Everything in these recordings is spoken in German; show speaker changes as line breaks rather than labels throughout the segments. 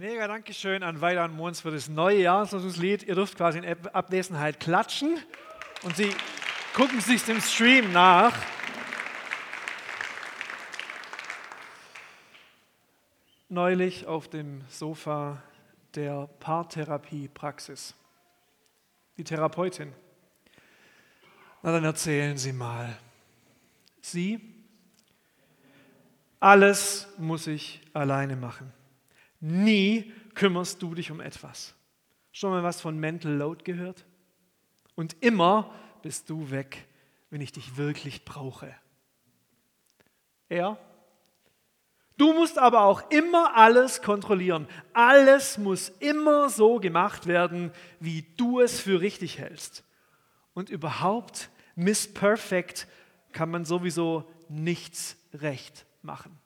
Mega Dankeschön an Weiland Mons für das neue Jahreslosungslied. Ihr dürft quasi in Abwesenheit klatschen und Sie gucken sich im Stream nach. Neulich auf dem Sofa der Paartherapie-Praxis. Die Therapeutin. Na dann erzählen Sie mal. Sie, alles muss ich alleine machen. Nie kümmerst du dich um etwas. Schon mal was von Mental Load gehört? Und immer bist du weg, wenn ich dich wirklich brauche. Er? Du musst aber auch immer alles kontrollieren. Alles muss immer so gemacht werden, wie du es für richtig hältst. Und überhaupt, Miss Perfect, kann man sowieso nichts recht machen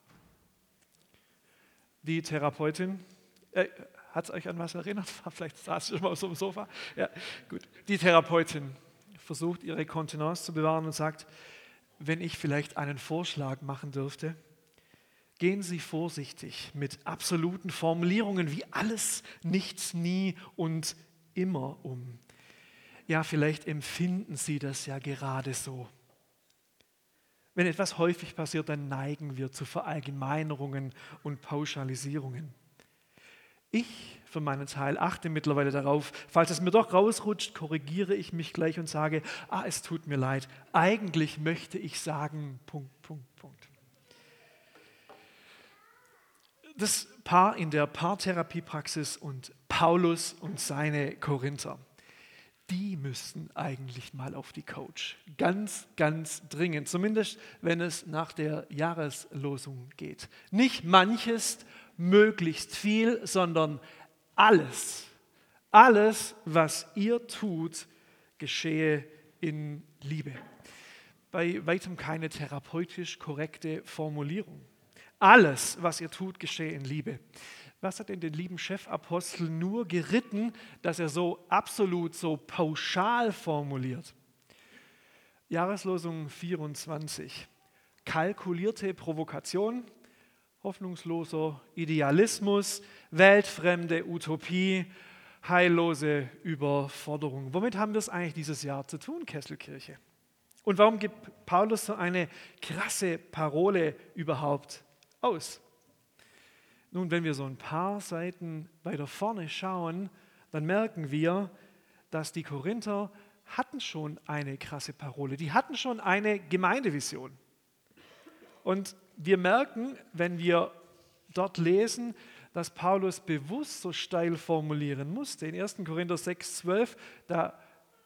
die Therapeutin, äh, hat es euch an was erinnert? Vielleicht saß ich schon mal auf so einem Sofa. Ja, gut. Die Therapeutin versucht, ihre Kontenance zu bewahren und sagt, wenn ich vielleicht einen Vorschlag machen dürfte, gehen Sie vorsichtig mit absoluten Formulierungen wie alles, nichts, nie und immer um. Ja, vielleicht empfinden Sie das ja gerade so. Wenn etwas häufig passiert, dann neigen wir zu Verallgemeinerungen und Pauschalisierungen. Ich für meinen Teil achte mittlerweile darauf, falls es mir doch rausrutscht, korrigiere ich mich gleich und sage, ah, es tut mir leid. Eigentlich möchte ich sagen, Punkt, Punkt, Punkt. Das Paar in der Paartherapiepraxis und Paulus und seine Korinther die müssten eigentlich mal auf die Coach. Ganz, ganz dringend. Zumindest, wenn es nach der Jahreslosung geht. Nicht manches, möglichst viel, sondern alles. Alles, was ihr tut, geschehe in Liebe. Bei weitem keine therapeutisch korrekte Formulierung. Alles, was ihr tut, geschehe in Liebe. Was hat denn den lieben Chefapostel nur geritten, dass er so absolut, so pauschal formuliert? Jahreslosung 24. Kalkulierte Provokation, hoffnungsloser Idealismus, weltfremde Utopie, heillose Überforderung. Womit haben wir es eigentlich dieses Jahr zu tun, Kesselkirche? Und warum gibt Paulus so eine krasse Parole überhaupt aus? Nun, wenn wir so ein paar Seiten weiter vorne schauen, dann merken wir, dass die Korinther hatten schon eine krasse Parole, die hatten schon eine Gemeindevision. Und wir merken, wenn wir dort lesen, dass Paulus bewusst so steil formulieren musste. In 1. Korinther 6, 12, da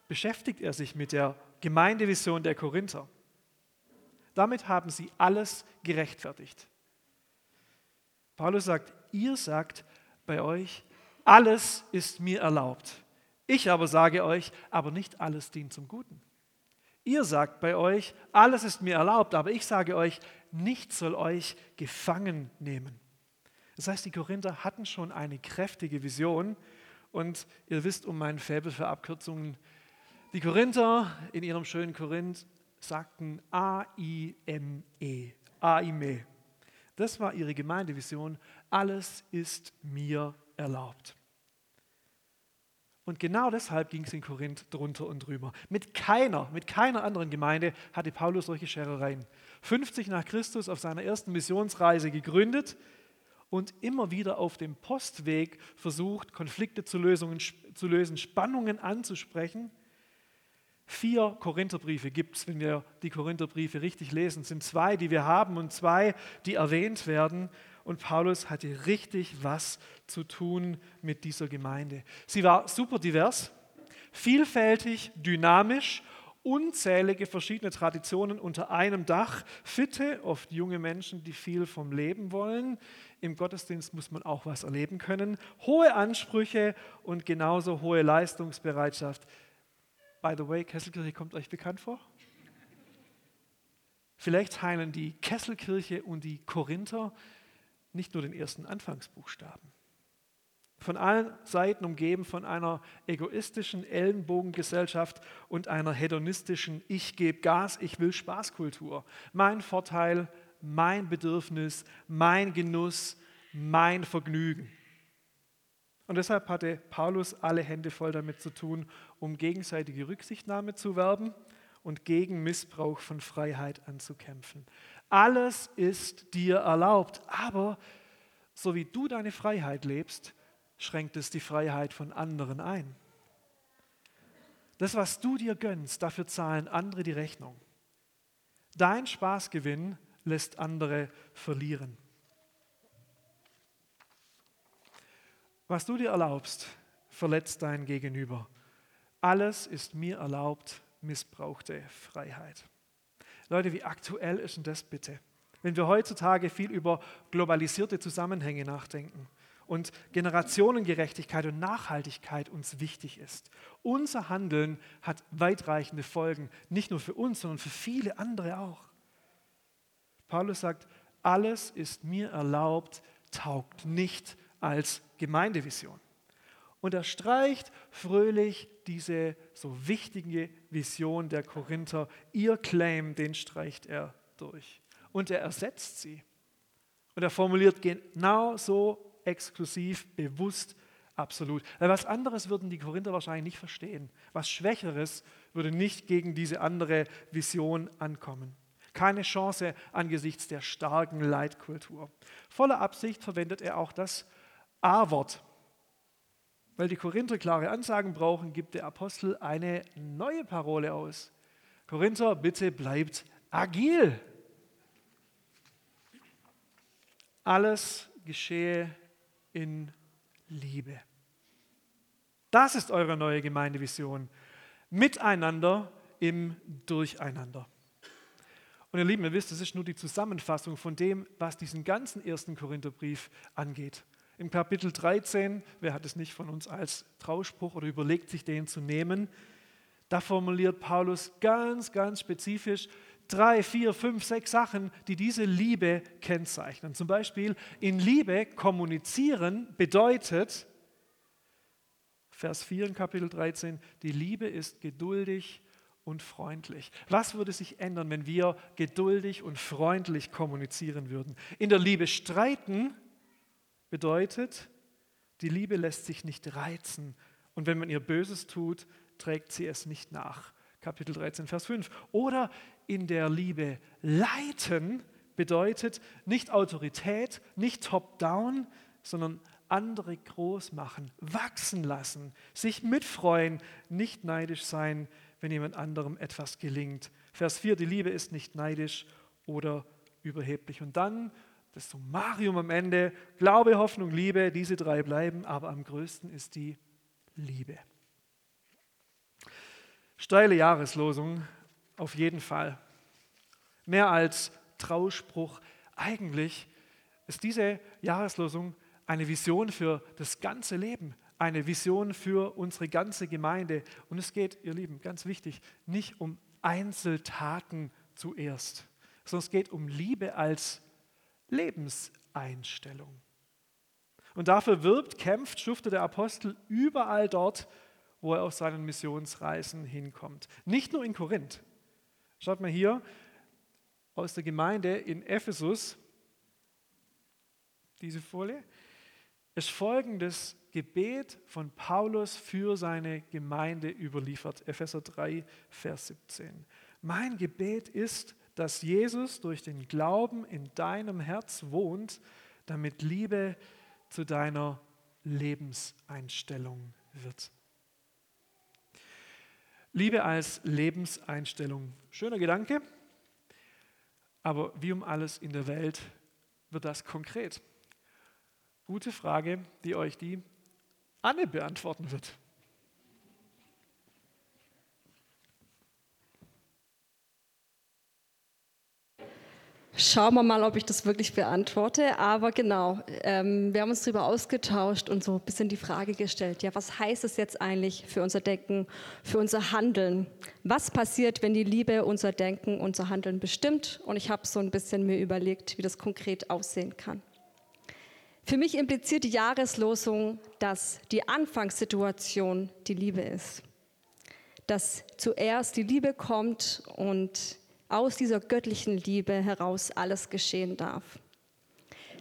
beschäftigt er sich mit der Gemeindevision der Korinther. Damit haben sie alles gerechtfertigt. Paulus sagt, ihr sagt bei euch, alles ist mir erlaubt. Ich aber sage euch, aber nicht alles dient zum Guten. Ihr sagt bei euch, alles ist mir erlaubt, aber ich sage euch, nichts soll euch gefangen nehmen. Das heißt, die Korinther hatten schon eine kräftige Vision und ihr wisst um meinen Faible für Abkürzungen. Die Korinther in ihrem schönen Korinth sagten A-I-M-E, A-I-M-E. Das war ihre Gemeindevision. Alles ist mir erlaubt. Und genau deshalb ging es in Korinth drunter und drüber. Mit keiner, mit keiner anderen Gemeinde hatte Paulus solche Scherereien. 50 nach Christus auf seiner ersten Missionsreise gegründet und immer wieder auf dem Postweg versucht, Konflikte zu, Lösungen, zu lösen, Spannungen anzusprechen Vier Korintherbriefe gibt es, wenn wir die Korintherbriefe richtig lesen. Es sind zwei, die wir haben und zwei, die erwähnt werden. Und Paulus hatte richtig was zu tun mit dieser Gemeinde. Sie war super divers, vielfältig, dynamisch, unzählige verschiedene Traditionen unter einem Dach, fitte, oft junge Menschen, die viel vom Leben wollen. Im Gottesdienst muss man auch was erleben können. Hohe Ansprüche und genauso hohe Leistungsbereitschaft By the way, Kesselkirche kommt euch bekannt vor? Vielleicht teilen die Kesselkirche und die Korinther nicht nur den ersten Anfangsbuchstaben. Von allen Seiten umgeben von einer egoistischen Ellenbogengesellschaft und einer hedonistischen Ich gebe Gas, ich will Spaßkultur. Mein Vorteil, mein Bedürfnis, mein Genuss, mein Vergnügen. Und deshalb hatte Paulus alle Hände voll damit zu tun, um gegenseitige Rücksichtnahme zu werben und gegen Missbrauch von Freiheit anzukämpfen. Alles ist dir erlaubt, aber so wie du deine Freiheit lebst, schränkt es die Freiheit von anderen ein. Das, was du dir gönnst, dafür zahlen andere die Rechnung. Dein Spaßgewinn lässt andere verlieren. Was du dir erlaubst, verletzt dein Gegenüber. Alles ist mir erlaubt, missbrauchte Freiheit. Leute, wie aktuell ist denn das bitte? Wenn wir heutzutage viel über globalisierte Zusammenhänge nachdenken und Generationengerechtigkeit und Nachhaltigkeit uns wichtig ist. Unser Handeln hat weitreichende Folgen, nicht nur für uns, sondern für viele andere auch. Paulus sagt, alles ist mir erlaubt, taugt nicht als Gemeindevision. Und er streicht fröhlich diese so wichtige Vision der Korinther. Ihr Claim, den streicht er durch. Und er ersetzt sie. Und er formuliert genau so exklusiv, bewusst, absolut. Weil was anderes würden die Korinther wahrscheinlich nicht verstehen. Was Schwächeres würde nicht gegen diese andere Vision ankommen. Keine Chance angesichts der starken Leitkultur. Voller Absicht verwendet er auch das A-Wort. Weil die Korinther klare Ansagen brauchen, gibt der Apostel eine neue Parole aus. Korinther, bitte bleibt agil. Alles geschehe in Liebe. Das ist eure neue Gemeindevision. Miteinander im Durcheinander. Und ihr Lieben, ihr wisst, das ist nur die Zusammenfassung von dem, was diesen ganzen ersten Korintherbrief angeht. Im Kapitel 13, wer hat es nicht von uns als Trauspruch oder überlegt sich den zu nehmen, da formuliert Paulus ganz, ganz spezifisch drei, vier, fünf, sechs Sachen, die diese Liebe kennzeichnen. Zum Beispiel in Liebe kommunizieren bedeutet, Vers 4 in Kapitel 13, die Liebe ist geduldig und freundlich. Was würde sich ändern, wenn wir geduldig und freundlich kommunizieren würden? In der Liebe streiten bedeutet, die Liebe lässt sich nicht reizen und wenn man ihr Böses tut, trägt sie es nicht nach. Kapitel 13, Vers 5. Oder in der Liebe leiten bedeutet nicht Autorität, nicht top-down, sondern andere groß machen, wachsen lassen, sich mitfreuen, nicht neidisch sein, wenn jemand anderem etwas gelingt. Vers 4, die Liebe ist nicht neidisch oder überheblich. Und dann das Summarium am Ende, Glaube, Hoffnung, Liebe, diese drei bleiben, aber am größten ist die Liebe. Steile Jahreslosung, auf jeden Fall. Mehr als Trauspruch. Eigentlich ist diese Jahreslosung eine Vision für das ganze Leben, eine Vision für unsere ganze Gemeinde. Und es geht, ihr Lieben, ganz wichtig, nicht um Einzeltaten zuerst, sondern es geht um Liebe als Lebenseinstellung. Und dafür wirbt, kämpft, schuftet der Apostel überall dort, wo er auf seinen Missionsreisen hinkommt. Nicht nur in Korinth. Schaut mal hier aus der Gemeinde in Ephesus, diese Folie, ist folgendes Gebet von Paulus für seine Gemeinde überliefert. Epheser 3, Vers 17. Mein Gebet ist, dass Jesus durch den Glauben in deinem Herz wohnt, damit Liebe zu deiner Lebenseinstellung wird. Liebe als Lebenseinstellung. Schöner Gedanke, aber wie um alles in der Welt wird das konkret? Gute Frage, die euch die Anne beantworten wird.
Schauen wir mal, ob ich das wirklich beantworte. Aber genau, ähm, wir haben uns darüber ausgetauscht und so ein bisschen die Frage gestellt, ja, was heißt es jetzt eigentlich für unser Denken, für unser Handeln? Was passiert, wenn die Liebe unser Denken, unser Handeln bestimmt? Und ich habe so ein bisschen mir überlegt, wie das konkret aussehen kann. Für mich impliziert die Jahreslosung, dass die Anfangssituation die Liebe ist. Dass zuerst die Liebe kommt und aus dieser göttlichen Liebe heraus alles geschehen darf.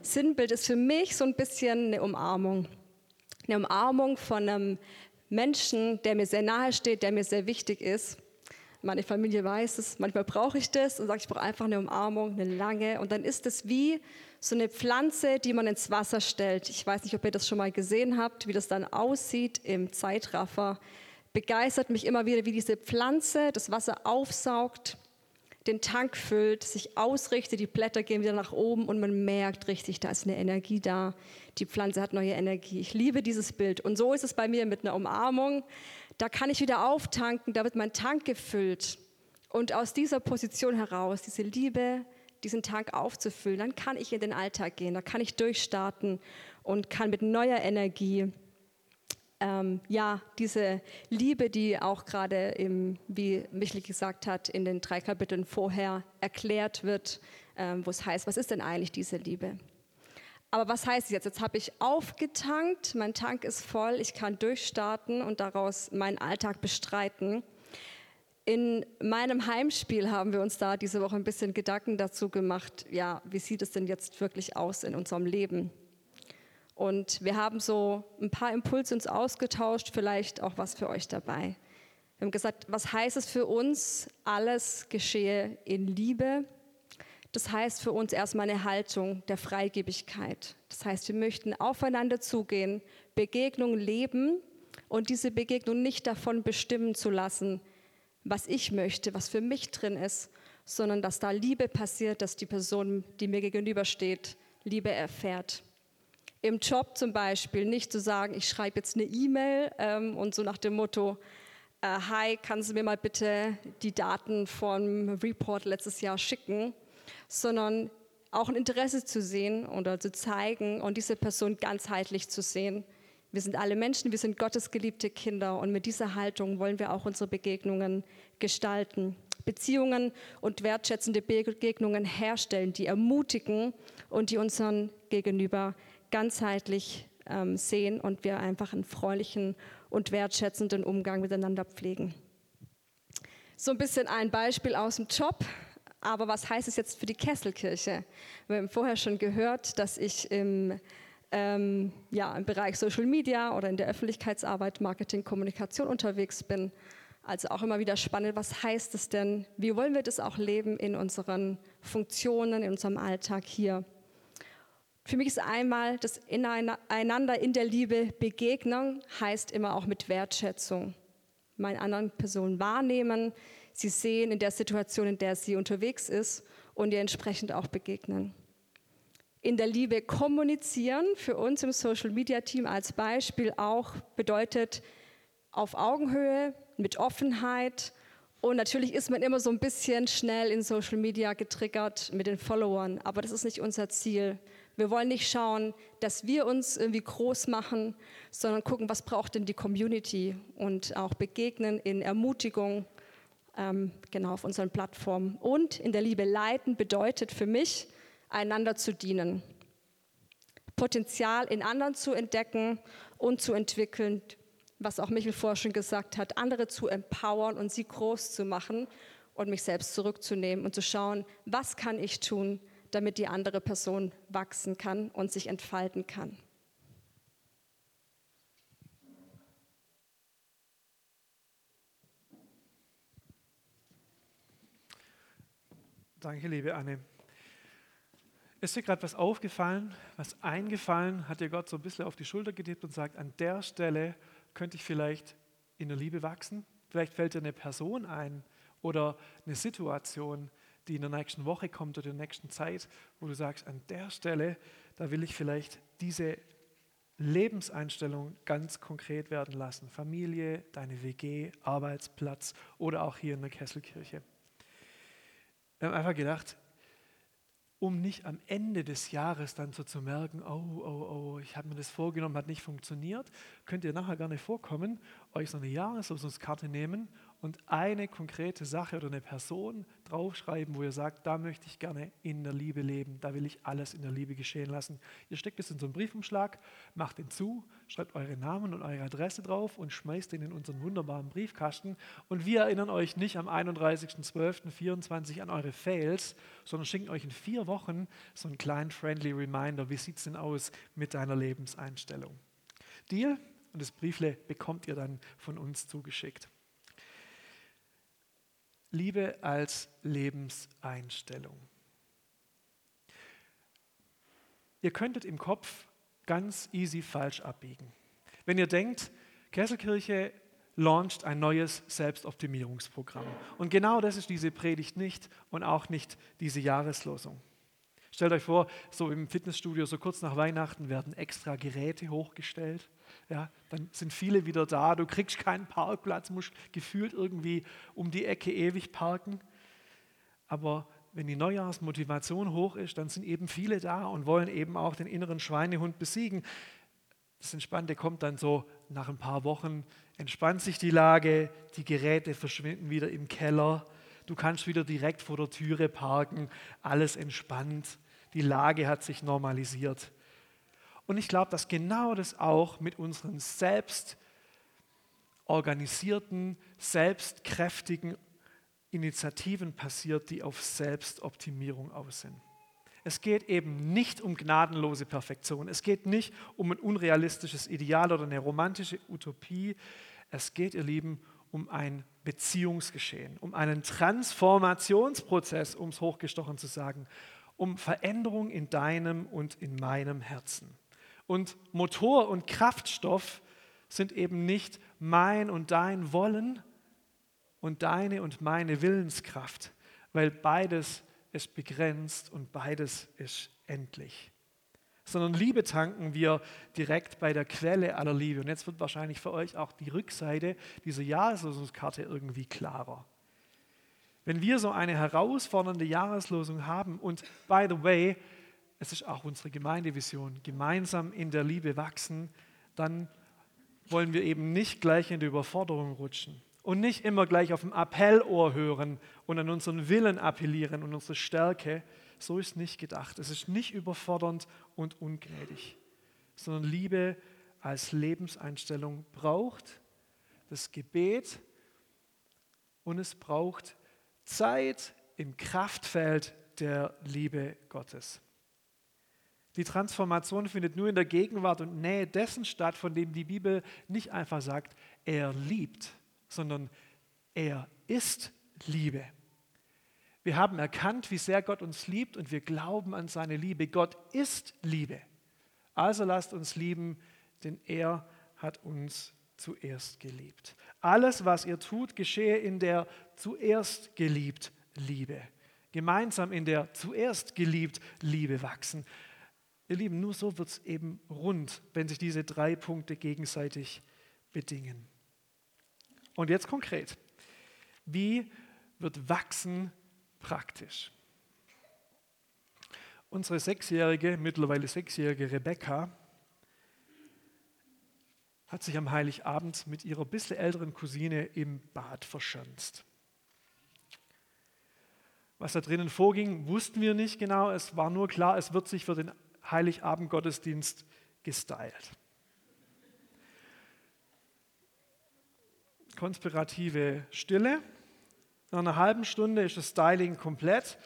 Sinnbild ist für mich so ein bisschen eine Umarmung. Eine Umarmung von einem Menschen, der mir sehr nahe steht, der mir sehr wichtig ist. Meine Familie weiß es, manchmal brauche ich das und sage, ich brauche einfach eine Umarmung, eine lange. Und dann ist es wie so eine Pflanze, die man ins Wasser stellt. Ich weiß nicht, ob ihr das schon mal gesehen habt, wie das dann aussieht im Zeitraffer. Begeistert mich immer wieder, wie diese Pflanze das Wasser aufsaugt, den Tank füllt, sich ausrichtet, die Blätter gehen wieder nach oben und man merkt richtig, da ist eine Energie da. Die Pflanze hat neue Energie. Ich liebe dieses Bild. Und so ist es bei mir mit einer Umarmung. Da kann ich wieder auftanken, da wird mein Tank gefüllt. Und aus dieser Position heraus, diese Liebe, diesen Tank aufzufüllen, dann kann ich in den Alltag gehen, da kann ich durchstarten und kann mit neuer Energie ähm, ja, diese Liebe, die auch gerade, wie Michel gesagt hat, in den drei Kapiteln vorher erklärt wird, ähm, wo es heißt, was ist denn eigentlich diese Liebe? Aber was heißt es jetzt? Jetzt habe ich aufgetankt, mein Tank ist voll, ich kann durchstarten und daraus meinen Alltag bestreiten. In meinem Heimspiel haben wir uns da diese Woche ein bisschen Gedanken dazu gemacht, ja, wie sieht es denn jetzt wirklich aus in unserem Leben? Und wir haben so ein paar Impulse uns ausgetauscht, vielleicht auch was für euch dabei. Wir haben gesagt, was heißt es für uns, alles geschehe in Liebe? Das heißt für uns erstmal eine Haltung der Freigebigkeit. Das heißt, wir möchten aufeinander zugehen, Begegnung leben und diese Begegnung nicht davon bestimmen zu lassen, was ich möchte, was für mich drin ist, sondern dass da Liebe passiert, dass die Person, die mir gegenübersteht, Liebe erfährt. Im Job zum Beispiel nicht zu sagen, ich schreibe jetzt eine E-Mail ähm, und so nach dem Motto, äh, hi, kannst du mir mal bitte die Daten vom Report letztes Jahr schicken, sondern auch ein Interesse zu sehen oder zu zeigen und diese Person ganzheitlich zu sehen wir sind alle Menschen, wir sind Gottes geliebte Kinder und mit dieser Haltung wollen wir auch unsere Begegnungen gestalten. Beziehungen und wertschätzende Begegnungen herstellen, die ermutigen und die unseren Gegenüber ganzheitlich ähm, sehen und wir einfach einen freundlichen und wertschätzenden Umgang miteinander pflegen. So ein bisschen ein Beispiel aus dem Job. Aber was heißt es jetzt für die Kesselkirche? Wir haben vorher schon gehört, dass ich im ähm, ja, im Bereich Social Media oder in der Öffentlichkeitsarbeit, Marketing, Kommunikation unterwegs bin. Also auch immer wieder spannend, was heißt es denn? Wie wollen wir das auch leben in unseren Funktionen, in unserem Alltag hier? Für mich ist einmal das Ineinander in der Liebe begegnen, heißt immer auch mit Wertschätzung. Meine anderen Personen wahrnehmen, sie sehen in der Situation, in der sie unterwegs ist und ihr entsprechend auch begegnen in der Liebe kommunizieren, für uns im Social Media Team als Beispiel auch bedeutet auf Augenhöhe, mit Offenheit. Und natürlich ist man immer so ein bisschen schnell in Social Media getriggert mit den Followern, aber das ist nicht unser Ziel. Wir wollen nicht schauen, dass wir uns irgendwie groß machen, sondern gucken, was braucht denn die Community und auch begegnen in Ermutigung, ähm, genau auf unseren Plattformen. Und in der Liebe leiten bedeutet für mich, einander zu dienen, Potenzial in anderen zu entdecken und zu entwickeln, was auch Michel vorher schon gesagt hat, andere zu empowern und sie groß zu machen und mich selbst zurückzunehmen und zu schauen, was kann ich tun, damit die andere Person wachsen kann und sich entfalten kann.
Danke, liebe Anne. Ist dir gerade was aufgefallen, was eingefallen? Hat dir Gott so ein bisschen auf die Schulter getippt und sagt, an der Stelle könnte ich vielleicht in der Liebe wachsen? Vielleicht fällt dir eine Person ein oder eine Situation, die in der nächsten Woche kommt oder in der nächsten Zeit, wo du sagst, an der Stelle, da will ich vielleicht diese Lebenseinstellung ganz konkret werden lassen. Familie, deine WG, Arbeitsplatz oder auch hier in der Kesselkirche. Wir haben einfach gedacht, um nicht am Ende des Jahres dann so zu merken, oh, oh, oh, ich habe mir das vorgenommen, hat nicht funktioniert, könnt ihr nachher gerne vorkommen, euch so eine Jahreslosungskarte nehmen und eine konkrete Sache oder eine Person draufschreiben, wo ihr sagt, da möchte ich gerne in der Liebe leben, da will ich alles in der Liebe geschehen lassen. Ihr steckt es in so einen Briefumschlag, macht den zu, schreibt eure Namen und eure Adresse drauf und schmeißt den in unseren wunderbaren Briefkasten. Und wir erinnern euch nicht am 31.12.24 an eure Fails, sondern schicken euch in vier Wochen so einen kleinen friendly Reminder, wie sieht es denn aus mit deiner Lebenseinstellung. Deal? Und das Briefle bekommt ihr dann von uns zugeschickt. Liebe als Lebenseinstellung. Ihr könntet im Kopf ganz easy falsch abbiegen. Wenn ihr denkt, Kesselkirche launcht ein neues Selbstoptimierungsprogramm. Und genau das ist diese Predigt nicht und auch nicht diese Jahreslosung. Stellt euch vor, so im Fitnessstudio, so kurz nach Weihnachten werden extra Geräte hochgestellt. Ja, dann sind viele wieder da, du kriegst keinen Parkplatz, musst gefühlt irgendwie um die Ecke ewig parken. Aber wenn die Neujahrsmotivation hoch ist, dann sind eben viele da und wollen eben auch den inneren Schweinehund besiegen. Das Entspannte kommt dann so nach ein paar Wochen, entspannt sich die Lage, die Geräte verschwinden wieder im Keller, du kannst wieder direkt vor der Türe parken, alles entspannt, die Lage hat sich normalisiert. Und ich glaube, dass genau das auch mit unseren selbst organisierten, selbstkräftigen Initiativen passiert, die auf Selbstoptimierung aus sind. Es geht eben nicht um gnadenlose Perfektion. Es geht nicht um ein unrealistisches Ideal oder eine romantische Utopie. Es geht, ihr Lieben, um ein Beziehungsgeschehen, um einen Transformationsprozess, um es hochgestochen zu sagen, um Veränderung in deinem und in meinem Herzen. Und Motor und Kraftstoff sind eben nicht mein und dein Wollen und deine und meine Willenskraft, weil beides ist begrenzt und beides ist endlich. Sondern Liebe tanken wir direkt bei der Quelle aller Liebe. Und jetzt wird wahrscheinlich für euch auch die Rückseite dieser Jahreslosungskarte irgendwie klarer. Wenn wir so eine herausfordernde Jahreslosung haben, und by the way, es ist auch unsere Gemeindevision, gemeinsam in der Liebe wachsen, dann wollen wir eben nicht gleich in die Überforderung rutschen, und nicht immer gleich auf dem Appellohr hören und an unseren Willen appellieren und unsere Stärke. So ist nicht gedacht. Es ist nicht überfordernd und ungnädig, sondern Liebe als Lebenseinstellung braucht das Gebet und es braucht Zeit im Kraftfeld der Liebe Gottes. Die Transformation findet nur in der Gegenwart und Nähe dessen statt, von dem die Bibel nicht einfach sagt, er liebt, sondern er ist Liebe. Wir haben erkannt, wie sehr Gott uns liebt und wir glauben an seine Liebe. Gott ist Liebe. Also lasst uns lieben, denn er hat uns zuerst geliebt. Alles, was ihr tut, geschehe in der zuerst geliebt Liebe. Gemeinsam in der zuerst geliebt Liebe wachsen. Ihr Lieben, nur so wird es eben rund, wenn sich diese drei Punkte gegenseitig bedingen. Und jetzt konkret. Wie wird Wachsen praktisch? Unsere sechsjährige, mittlerweile sechsjährige Rebecca hat sich am Heiligabend mit ihrer bisschen älteren Cousine im Bad verschanzt. Was da drinnen vorging, wussten wir nicht genau. Es war nur klar, es wird sich für den Heiligabend-Gottesdienst gestylt. konspirative Stille. Nach einer halben Stunde ist das Styling komplett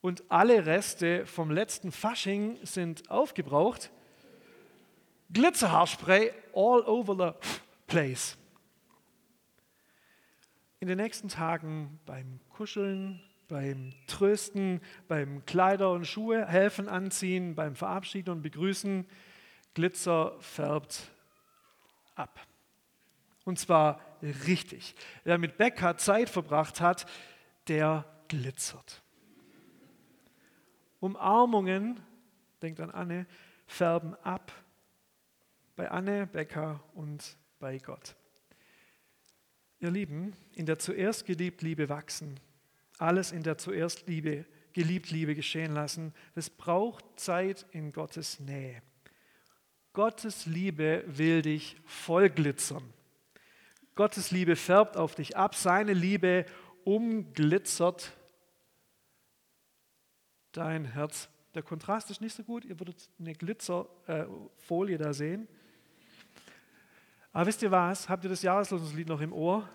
und alle Reste vom letzten Fasching sind aufgebraucht. Glitzerhaarspray all over the place. In den nächsten Tagen beim Kuscheln, beim Trösten, beim Kleider und Schuhe helfen anziehen, beim Verabschieden und Begrüßen, Glitzer färbt ab. Und zwar richtig. Wer mit Becker Zeit verbracht hat, der glitzert. Umarmungen, denkt an Anne, färben ab. Bei Anne, Becker und bei Gott. Ihr Lieben, in der zuerst geliebt Liebe wachsen, alles in der zuerst Liebe, geliebt Liebe geschehen lassen, das braucht Zeit in Gottes Nähe. Gottes Liebe will dich vollglitzern. Gottes Liebe färbt auf dich ab, seine Liebe umglitzert dein Herz. Der Kontrast ist nicht so gut, ihr würdet eine Glitzerfolie da sehen. Aber wisst ihr was? Habt ihr das Jahreslosungslied noch im Ohr?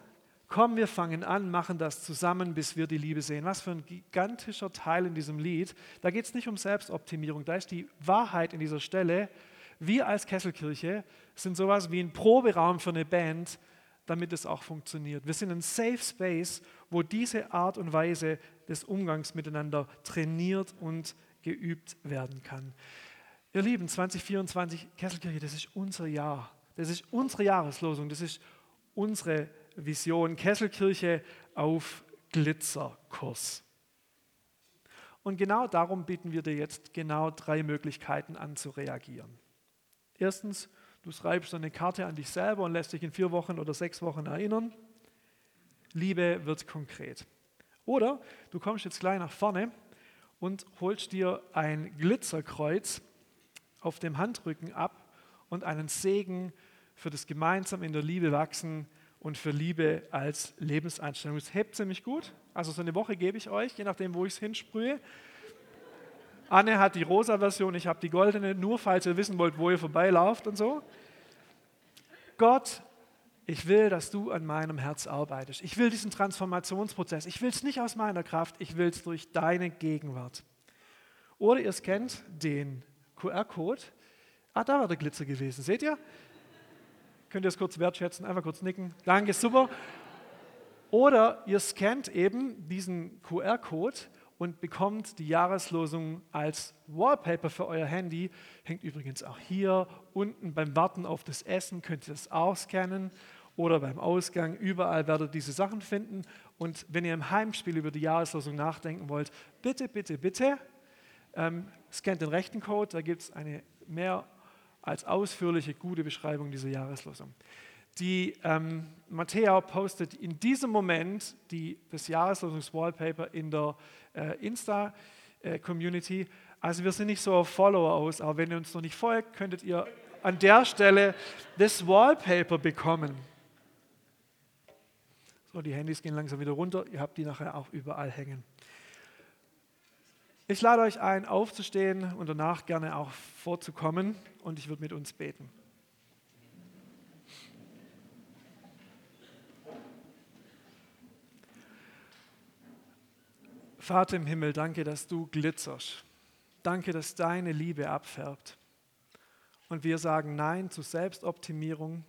Komm, wir fangen an, machen das zusammen, bis wir die Liebe sehen. Was für ein gigantischer Teil in diesem Lied. Da geht es nicht um Selbstoptimierung, da ist die Wahrheit in dieser Stelle. wir als Kesselkirche sind sowas wie ein Proberaum für eine Band, damit es auch funktioniert. Wir sind ein Safe Space, wo diese Art und Weise des Umgangs miteinander trainiert und geübt werden kann. Ihr Lieben, 2024 Kesselkirche, das ist unser Jahr. Das ist unsere Jahreslosung. Das ist unsere Vision. Kesselkirche auf Glitzerkurs. Und genau darum bieten wir dir jetzt genau drei Möglichkeiten an zu reagieren. Erstens, du schreibst eine Karte an dich selber und lässt dich in vier Wochen oder sechs Wochen erinnern. Liebe wird konkret. Oder du kommst jetzt gleich nach vorne und holst dir ein Glitzerkreuz auf dem Handrücken ab und einen Segen für das gemeinsam in der Liebe wachsen und für Liebe als Lebenseinstellung. Es hebt ziemlich gut. Also so eine Woche gebe ich euch, je nachdem, wo ich es hinsprühe. Anne hat die rosa Version, ich habe die goldene, nur falls ihr wissen wollt, wo ihr vorbeilauft und so. Gott, ich will, dass du an meinem Herz arbeitest. Ich will diesen Transformationsprozess. Ich will es nicht aus meiner Kraft, ich will es durch deine Gegenwart. Oder ihr kennt den QR-Code. Ah, da war der Glitzer gewesen. Seht ihr? Könnt ihr es kurz wertschätzen? Einfach kurz nicken. Danke, super. Oder ihr scannt eben diesen QR-Code und bekommt die Jahreslosung als Wallpaper für euer Handy. Hängt übrigens auch hier unten beim Warten auf das Essen, könnt ihr es auch scannen oder beim Ausgang. Überall werdet ihr diese Sachen finden. Und wenn ihr im Heimspiel über die Jahreslosung nachdenken wollt, bitte, bitte, bitte, ähm, scannt den rechten Code, da gibt es eine mehr als ausführliche, gute Beschreibung dieser Jahreslosung. Die ähm, Matthäa postet in diesem Moment die, das Jahreslosungswallpaper in der äh, Insta-Community. Äh, also wir sind nicht so auf Follower aus, aber wenn ihr uns noch nicht folgt, könntet ihr an der Stelle das Wallpaper bekommen. So, die Handys gehen langsam wieder runter. Ihr habt die nachher auch überall hängen. Ich lade euch ein, aufzustehen und danach gerne auch vorzukommen und ich würde mit uns beten. Vater im Himmel, danke, dass du glitzerst. Danke, dass deine Liebe abfärbt. Und wir sagen Nein zu Selbstoptimierung,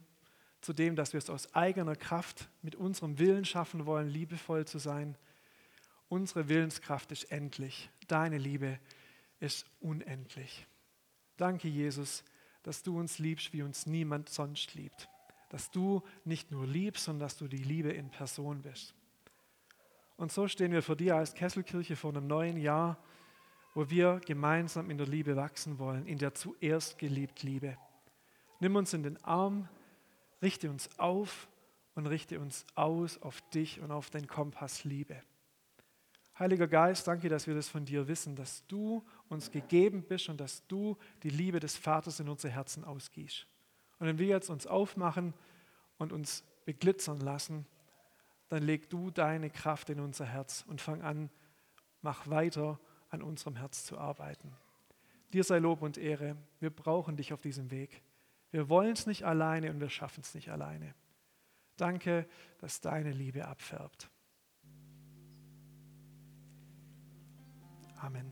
zu dem, dass wir es aus eigener Kraft mit unserem Willen schaffen wollen, liebevoll zu sein. Unsere Willenskraft ist endlich. Deine Liebe ist unendlich. Danke, Jesus, dass du uns liebst, wie uns niemand sonst liebt. Dass du nicht nur liebst, sondern dass du die Liebe in Person bist. Und so stehen wir vor dir als Kesselkirche vor einem neuen Jahr, wo wir gemeinsam in der Liebe wachsen wollen, in der zuerst geliebt Liebe. Nimm uns in den Arm, richte uns auf und richte uns aus auf dich und auf den Kompass Liebe. Heiliger Geist, danke, dass wir das von dir wissen, dass du uns gegeben bist und dass du die Liebe des Vaters in unsere Herzen ausgießt. Und wenn wir jetzt uns aufmachen und uns beglitzern lassen, dann leg du deine Kraft in unser Herz und fang an, mach weiter an unserem Herz zu arbeiten. Dir sei Lob und Ehre. Wir brauchen dich auf diesem Weg. Wir wollen es nicht alleine und wir schaffen es nicht alleine. Danke, dass deine Liebe abfärbt. Amen.